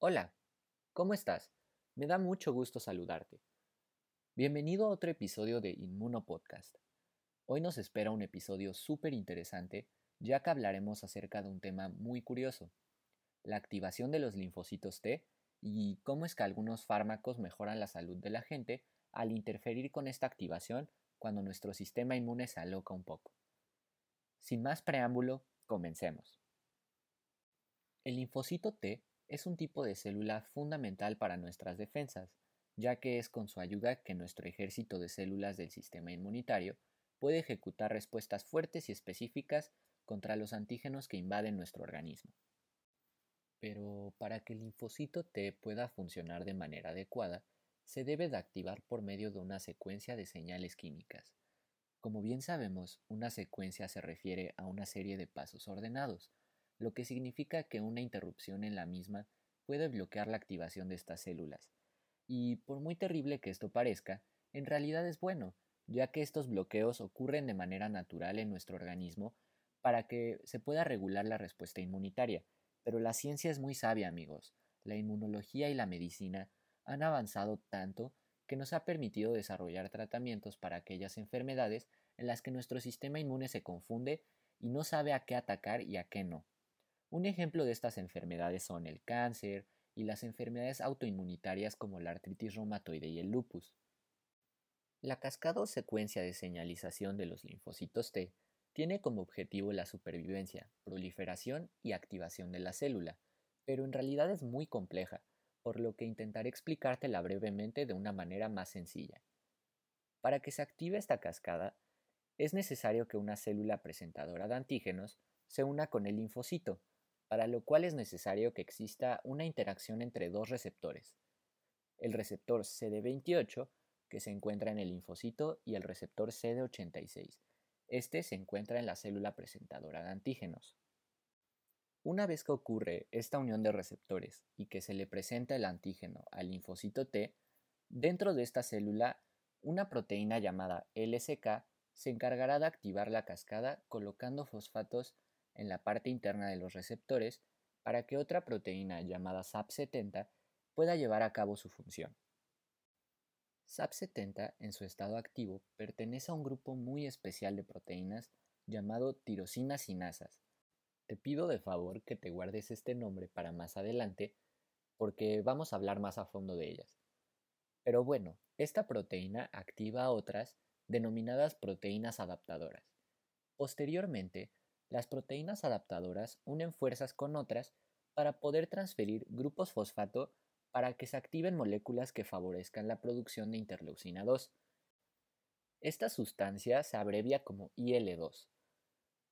Hola, ¿cómo estás? Me da mucho gusto saludarte. Bienvenido a otro episodio de Inmuno Podcast. Hoy nos espera un episodio súper interesante, ya que hablaremos acerca de un tema muy curioso, la activación de los linfocitos T y cómo es que algunos fármacos mejoran la salud de la gente al interferir con esta activación cuando nuestro sistema inmune se aloca un poco. Sin más preámbulo, comencemos. El linfocito T es un tipo de célula fundamental para nuestras defensas, ya que es con su ayuda que nuestro ejército de células del sistema inmunitario puede ejecutar respuestas fuertes y específicas contra los antígenos que invaden nuestro organismo. Pero para que el linfocito T pueda funcionar de manera adecuada, se debe de activar por medio de una secuencia de señales químicas. Como bien sabemos, una secuencia se refiere a una serie de pasos ordenados, lo que significa que una interrupción en la misma puede bloquear la activación de estas células. Y por muy terrible que esto parezca, en realidad es bueno, ya que estos bloqueos ocurren de manera natural en nuestro organismo para que se pueda regular la respuesta inmunitaria. Pero la ciencia es muy sabia, amigos. La inmunología y la medicina han avanzado tanto que nos ha permitido desarrollar tratamientos para aquellas enfermedades en las que nuestro sistema inmune se confunde y no sabe a qué atacar y a qué no. Un ejemplo de estas enfermedades son el cáncer y las enfermedades autoinmunitarias como la artritis reumatoide y el lupus. La cascada o secuencia de señalización de los linfocitos T tiene como objetivo la supervivencia, proliferación y activación de la célula, pero en realidad es muy compleja, por lo que intentaré explicártela brevemente de una manera más sencilla. Para que se active esta cascada, es necesario que una célula presentadora de antígenos se una con el linfocito, para lo cual es necesario que exista una interacción entre dos receptores. El receptor CD28, que se encuentra en el linfocito, y el receptor CD86. Este se encuentra en la célula presentadora de antígenos. Una vez que ocurre esta unión de receptores y que se le presenta el antígeno al linfocito T, dentro de esta célula, una proteína llamada LSK se encargará de activar la cascada colocando fosfatos en la parte interna de los receptores para que otra proteína llamada SAP70 pueda llevar a cabo su función. SAP70 en su estado activo pertenece a un grupo muy especial de proteínas llamado tirosina sinasas. Te pido de favor que te guardes este nombre para más adelante porque vamos a hablar más a fondo de ellas. Pero bueno, esta proteína activa a otras denominadas proteínas adaptadoras. Posteriormente, las proteínas adaptadoras unen fuerzas con otras para poder transferir grupos fosfato para que se activen moléculas que favorezcan la producción de interleucina 2. Esta sustancia se abrevia como IL2.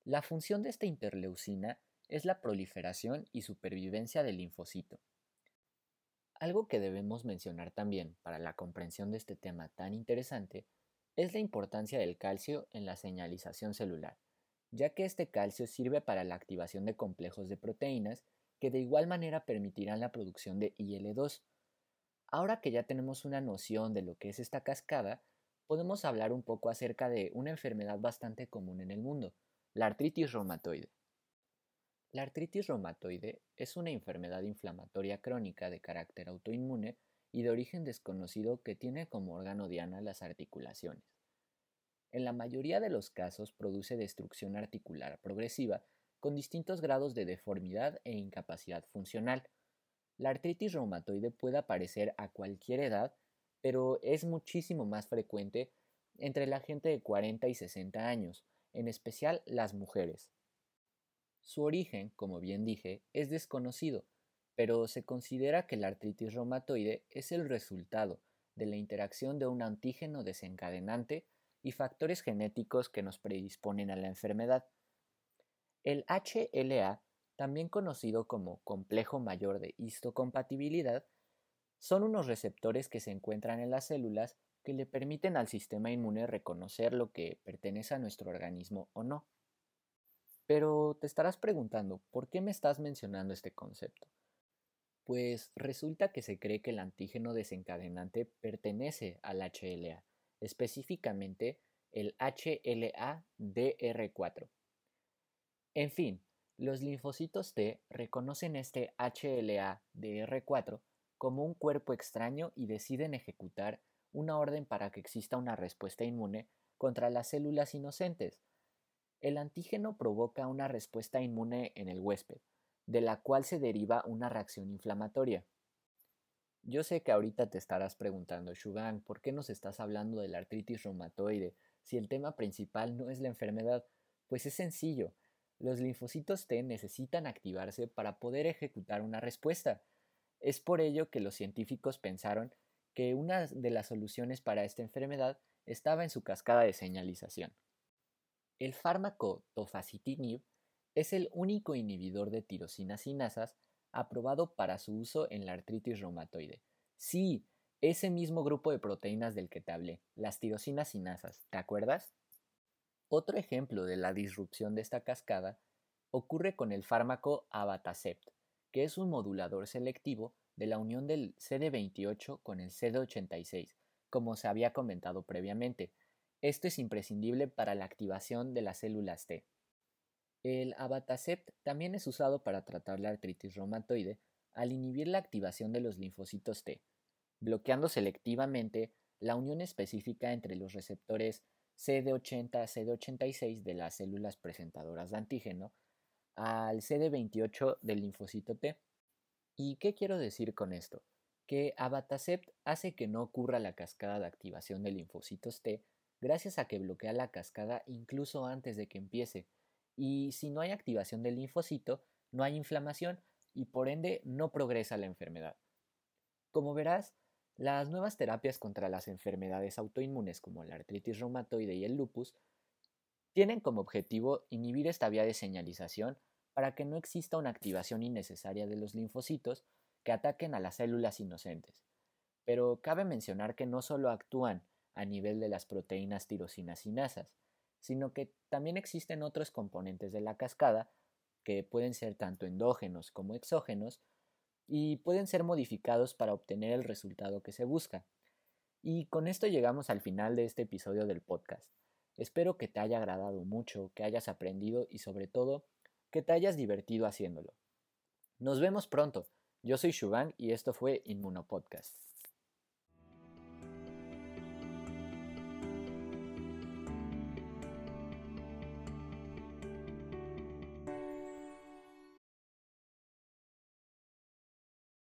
La función de esta interleucina es la proliferación y supervivencia del linfocito. Algo que debemos mencionar también para la comprensión de este tema tan interesante es la importancia del calcio en la señalización celular ya que este calcio sirve para la activación de complejos de proteínas que de igual manera permitirán la producción de IL2. Ahora que ya tenemos una noción de lo que es esta cascada, podemos hablar un poco acerca de una enfermedad bastante común en el mundo, la artritis reumatoide. La artritis reumatoide es una enfermedad inflamatoria crónica de carácter autoinmune y de origen desconocido que tiene como órgano diana las articulaciones. En la mayoría de los casos produce destrucción articular progresiva con distintos grados de deformidad e incapacidad funcional. La artritis reumatoide puede aparecer a cualquier edad, pero es muchísimo más frecuente entre la gente de 40 y 60 años, en especial las mujeres. Su origen, como bien dije, es desconocido, pero se considera que la artritis reumatoide es el resultado de la interacción de un antígeno desencadenante y factores genéticos que nos predisponen a la enfermedad. El HLA, también conocido como complejo mayor de histocompatibilidad, son unos receptores que se encuentran en las células que le permiten al sistema inmune reconocer lo que pertenece a nuestro organismo o no. Pero te estarás preguntando, ¿por qué me estás mencionando este concepto? Pues resulta que se cree que el antígeno desencadenante pertenece al HLA, específicamente el HLA-DR4. En fin, Los linfocitos T reconocen este HLA de R4 como un cuerpo extraño y deciden ejecutar una orden para que exista una respuesta inmune contra las células inocentes. El antígeno provoca una respuesta inmune en el huésped, de la cual se deriva una reacción inflamatoria. Yo sé que ahorita te estarás preguntando, Shugang, ¿por qué nos estás hablando de la artritis reumatoide si el tema principal no es la enfermedad? Pues es sencillo. Los linfocitos T necesitan activarse para poder ejecutar una respuesta. Es por ello que los científicos pensaron que una de las soluciones para esta enfermedad estaba en su cascada de señalización. El fármaco tofacitinib es el único inhibidor de tirosina sinasas aprobado para su uso en la artritis reumatoide. Sí, ese mismo grupo de proteínas del que te hablé, las tirosinas sinasas, ¿te acuerdas? Otro ejemplo de la disrupción de esta cascada ocurre con el fármaco abatacept, que es un modulador selectivo de la unión del CD28 con el CD86, como se había comentado previamente. Esto es imprescindible para la activación de las células T. El abatacept también es usado para tratar la artritis reumatoide al inhibir la activación de los linfocitos T, bloqueando selectivamente la unión específica entre los receptores CD80-CD86 de las células presentadoras de antígeno al CD28 del linfocito T. ¿Y qué quiero decir con esto? Que Abatacept hace que no ocurra la cascada de activación de linfocitos T gracias a que bloquea la cascada incluso antes de que empiece. Y si no hay activación del linfocito, no hay inflamación y por ende no progresa la enfermedad. Como verás, las nuevas terapias contra las enfermedades autoinmunes como la artritis reumatoide y el lupus tienen como objetivo inhibir esta vía de señalización para que no exista una activación innecesaria de los linfocitos que ataquen a las células inocentes. Pero cabe mencionar que no solo actúan a nivel de las proteínas tirosinasinasas, sino que también existen otros componentes de la cascada que pueden ser tanto endógenos como exógenos y pueden ser modificados para obtener el resultado que se busca. Y con esto llegamos al final de este episodio del podcast. Espero que te haya agradado mucho, que hayas aprendido y sobre todo que te hayas divertido haciéndolo. Nos vemos pronto. Yo soy Shubang y esto fue Inmunopodcast.